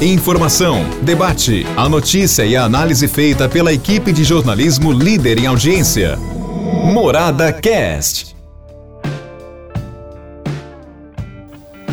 Informação, debate, a notícia e a análise feita pela equipe de jornalismo líder em audiência. Morada Cast.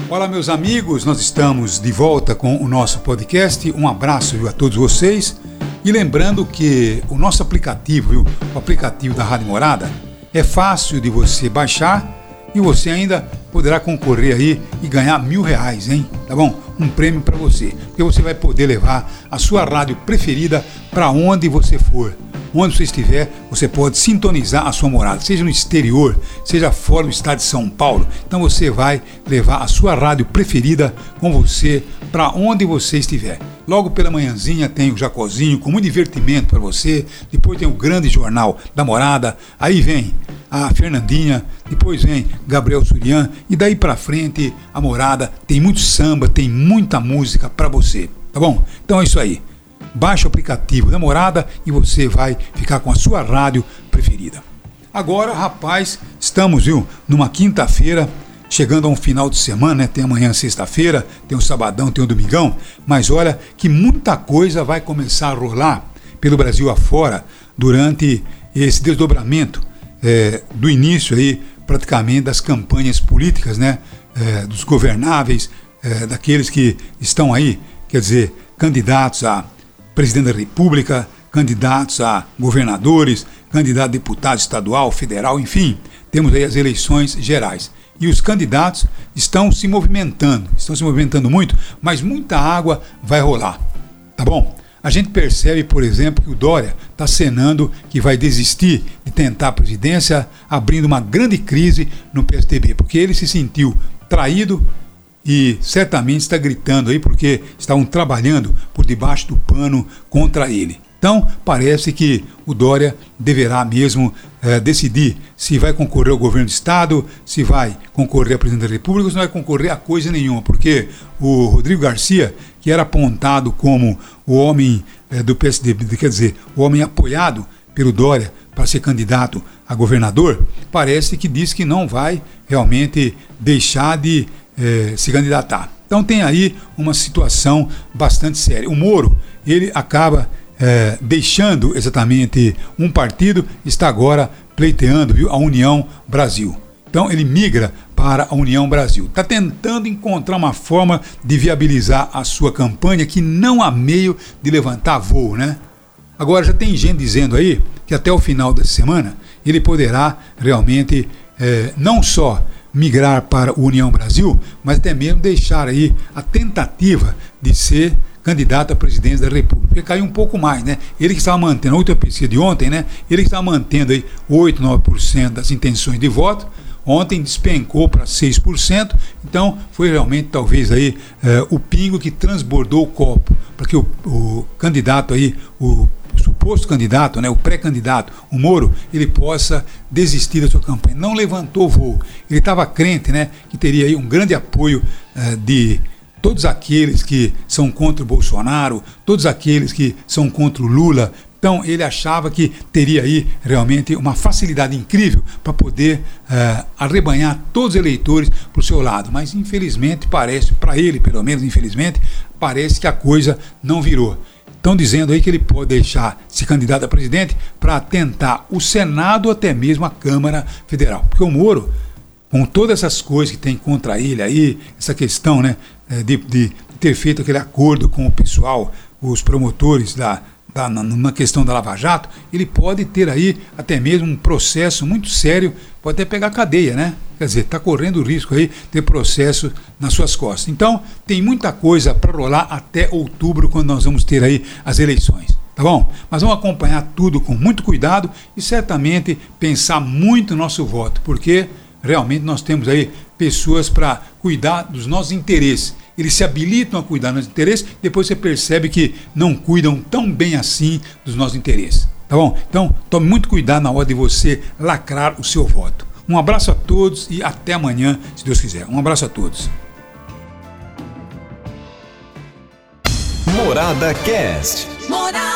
Olá, meus amigos, nós estamos de volta com o nosso podcast. Um abraço viu, a todos vocês. E lembrando que o nosso aplicativo, viu, o aplicativo da Rádio Morada, é fácil de você baixar e você ainda poderá concorrer aí e ganhar mil reais, hein? Tá bom? Um prêmio para você, porque você vai poder levar a sua rádio preferida para onde você for. Onde você estiver, você pode sintonizar a sua morada, seja no exterior, seja fora do estado de São Paulo. Então você vai levar a sua rádio preferida com você para onde você estiver. Logo pela manhãzinha tem o Jacozinho com muito divertimento para você. Depois tem o grande jornal da morada. Aí vem a Fernandinha, depois vem Gabriel Surian e daí para frente a morada tem muito samba, tem muita música para você, tá bom? Então é isso aí. Baixe o aplicativo da Morada e você vai ficar com a sua rádio preferida. Agora, rapaz, estamos, viu, numa quinta-feira, chegando a um final de semana, né? Tem amanhã sexta-feira, tem o sabadão, tem o domingão, mas olha que muita coisa vai começar a rolar pelo Brasil afora durante esse desdobramento é, do início aí praticamente das campanhas políticas, né, é, dos governáveis, é, daqueles que estão aí, quer dizer, candidatos a presidente da República, candidatos a governadores, candidato a deputado estadual, federal, enfim, temos aí as eleições gerais. E os candidatos estão se movimentando, estão se movimentando muito, mas muita água vai rolar. Tá bom? A gente percebe, por exemplo, que o Dória está cenando que vai desistir de tentar a presidência, abrindo uma grande crise no PSDB, porque ele se sentiu traído e certamente está gritando aí porque estavam trabalhando por debaixo do pano contra ele. Então, parece que o Dória deverá mesmo é, decidir se vai concorrer ao governo do Estado, se vai concorrer a presidente da República, se não vai concorrer a coisa nenhuma, porque o Rodrigo Garcia, que era apontado como o homem é, do PSDB, quer dizer, o homem apoiado pelo Dória para ser candidato a governador, parece que diz que não vai realmente deixar de é, se candidatar. Então tem aí uma situação bastante séria. O Moro, ele acaba é, deixando exatamente um partido, está agora pleiteando viu, a União Brasil. Então ele migra para a União Brasil. Está tentando encontrar uma forma de viabilizar a sua campanha que não há meio de levantar voo, né? Agora já tem gente dizendo aí que até o final da semana ele poderá realmente é, não só migrar para a União Brasil, mas até mesmo deixar aí a tentativa de ser candidato à presidência da República. Porque caiu um pouco mais, né? Ele que estava mantendo, a última pesquisa de ontem, né? Ele que estava mantendo aí 8, 9% das intenções de voto. Ontem despencou para 6%, então foi realmente talvez aí eh, o pingo que transbordou o copo, para que o, o candidato aí, o suposto candidato, né, o pré-candidato, o Moro, ele possa desistir da sua campanha. Não levantou voo. Ele estava crente né, que teria aí um grande apoio uh, de todos aqueles que são contra o Bolsonaro, todos aqueles que são contra o Lula. Então ele achava que teria aí realmente uma facilidade incrível para poder uh, arrebanhar todos os eleitores para o seu lado. Mas infelizmente parece, para ele pelo menos, infelizmente, parece que a coisa não virou. Estão dizendo aí que ele pode deixar se candidato a presidente para tentar o Senado ou até mesmo a Câmara Federal. Porque o Moro, com todas essas coisas que tem contra ele aí, essa questão né, de, de ter feito aquele acordo com o pessoal, os promotores da, da, na questão da Lava Jato, ele pode ter aí até mesmo um processo muito sério, pode até pegar cadeia, né? Quer dizer, está correndo o risco aí de processo nas suas costas. Então, tem muita coisa para rolar até outubro, quando nós vamos ter aí as eleições. Tá bom? Mas vamos acompanhar tudo com muito cuidado e certamente pensar muito no nosso voto, porque realmente nós temos aí pessoas para cuidar dos nossos interesses. Eles se habilitam a cuidar dos nossos interesses, depois você percebe que não cuidam tão bem assim dos nossos interesses. Tá bom? Então, tome muito cuidado na hora de você lacrar o seu voto. Um abraço a todos e até amanhã, se Deus quiser. Um abraço a todos. Morada Cast. Morada.